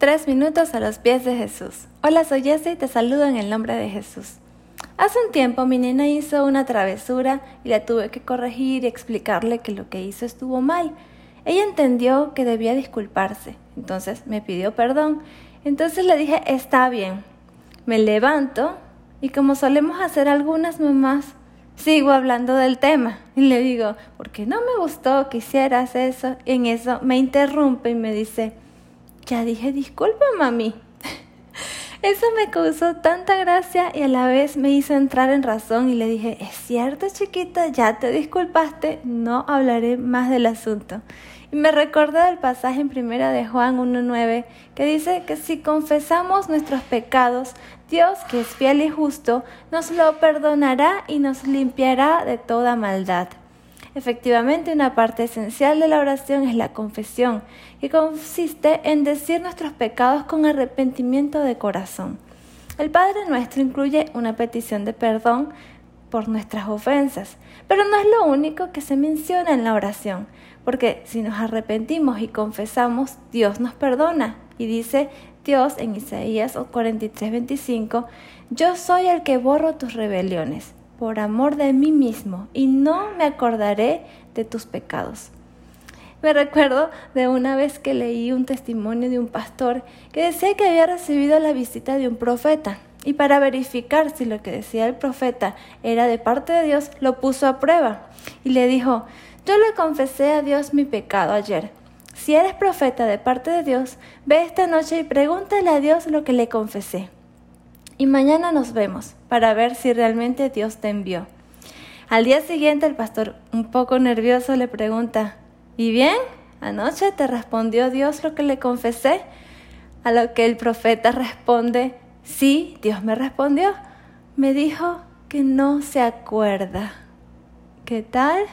Tres minutos a los pies de Jesús. Hola, soy Jessie y te saludo en el nombre de Jesús. Hace un tiempo mi nena hizo una travesura y la tuve que corregir y explicarle que lo que hizo estuvo mal. Ella entendió que debía disculparse, entonces me pidió perdón. Entonces le dije, está bien. Me levanto y como solemos hacer algunas mamás, sigo hablando del tema y le digo, ¿por qué no me gustó que hicieras eso? Y en eso me interrumpe y me dice, ya dije disculpa, mami. Eso me causó tanta gracia y a la vez me hizo entrar en razón y le dije, es cierto chiquita, ya te disculpaste, no hablaré más del asunto. Y me recordó el pasaje en primera de Juan 1.9 que dice que si confesamos nuestros pecados, Dios, que es fiel y justo, nos lo perdonará y nos limpiará de toda maldad. Efectivamente, una parte esencial de la oración es la confesión, que consiste en decir nuestros pecados con arrepentimiento de corazón. El Padre Nuestro incluye una petición de perdón por nuestras ofensas, pero no es lo único que se menciona en la oración, porque si nos arrepentimos y confesamos, Dios nos perdona. Y dice Dios en Isaías 43:25, yo soy el que borro tus rebeliones por amor de mí mismo y no me acordaré de tus pecados. Me recuerdo de una vez que leí un testimonio de un pastor que decía que había recibido la visita de un profeta y para verificar si lo que decía el profeta era de parte de Dios, lo puso a prueba y le dijo, yo le confesé a Dios mi pecado ayer. Si eres profeta de parte de Dios, ve esta noche y pregúntale a Dios lo que le confesé y mañana nos vemos para ver si realmente Dios te envió. Al día siguiente el pastor, un poco nervioso, le pregunta, ¿y bien? ¿Anoche te respondió Dios lo que le confesé? A lo que el profeta responde, sí, Dios me respondió. Me dijo que no se acuerda. ¿Qué tal?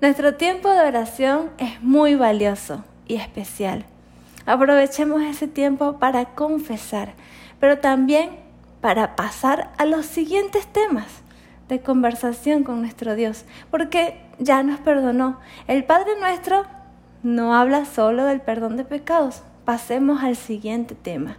Nuestro tiempo de oración es muy valioso y especial. Aprovechemos ese tiempo para confesar, pero también para pasar a los siguientes temas de conversación con nuestro Dios, porque ya nos perdonó. El Padre nuestro no habla solo del perdón de pecados. Pasemos al siguiente tema.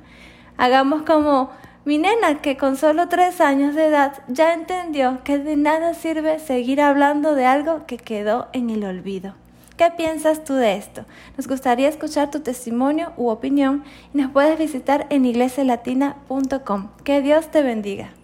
Hagamos como mi nena, que con solo tres años de edad ya entendió que de nada sirve seguir hablando de algo que quedó en el olvido. ¿Qué piensas tú de esto? Nos gustaría escuchar tu testimonio u opinión y nos puedes visitar en iglesialatina.com. Que Dios te bendiga.